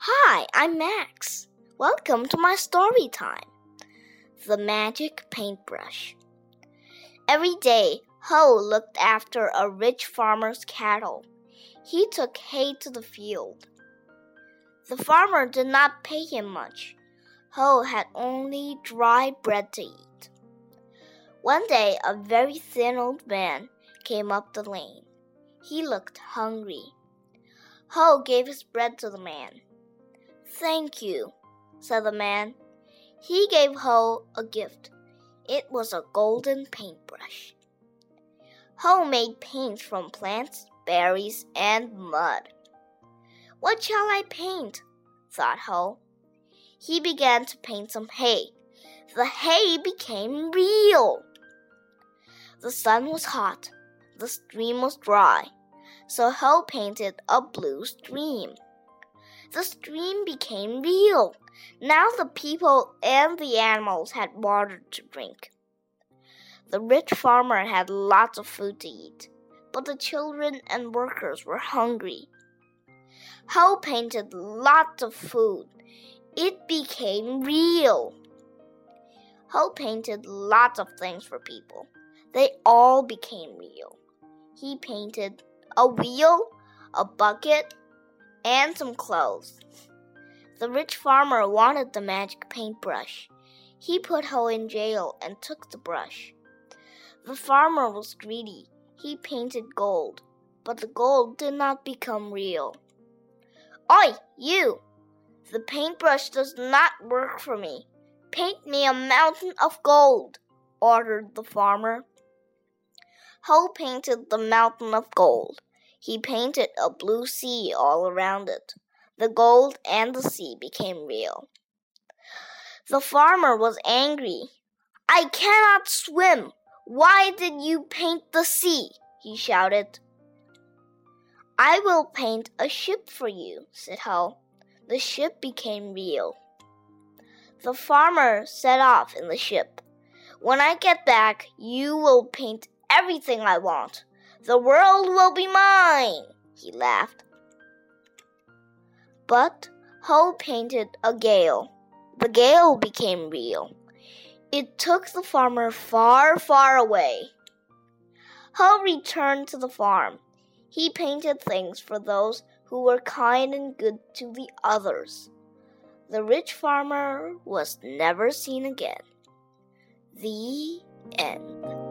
Hi, I'm Max. Welcome to my story time. The Magic Paintbrush. Every day, Ho looked after a rich farmer's cattle. He took hay to the field. The farmer did not pay him much. Ho had only dry bread to eat. One day, a very thin old man came up the lane. He looked hungry. Ho gave his bread to the man. Thank you, said the man. He gave Ho a gift. It was a golden paintbrush. Ho made paints from plants, berries, and mud. What shall I paint? thought Ho. He began to paint some hay. The hay became real. The sun was hot. The stream was dry. So Ho painted a blue stream. The stream became real. Now the people and the animals had water to drink. The rich farmer had lots of food to eat, but the children and workers were hungry. Ho painted lots of food. It became real. Ho painted lots of things for people. They all became real. He painted a wheel, a bucket, and some clothes. The rich farmer wanted the magic paintbrush. He put Ho in jail and took the brush. The farmer was greedy. He painted gold, but the gold did not become real. Oi, you! The paintbrush does not work for me. Paint me a mountain of gold, ordered the farmer. Ho painted the mountain of gold. He painted a blue sea all around it. The gold and the sea became real. The farmer was angry. I cannot swim. Why did you paint the sea? he shouted. I will paint a ship for you, said Ho. The ship became real. The farmer set off in the ship. When I get back, you will paint everything I want. The world will be mine, he laughed. But Ho painted a gale. The gale became real. It took the farmer far, far away. Ho returned to the farm. He painted things for those who were kind and good to the others. The rich farmer was never seen again. The end.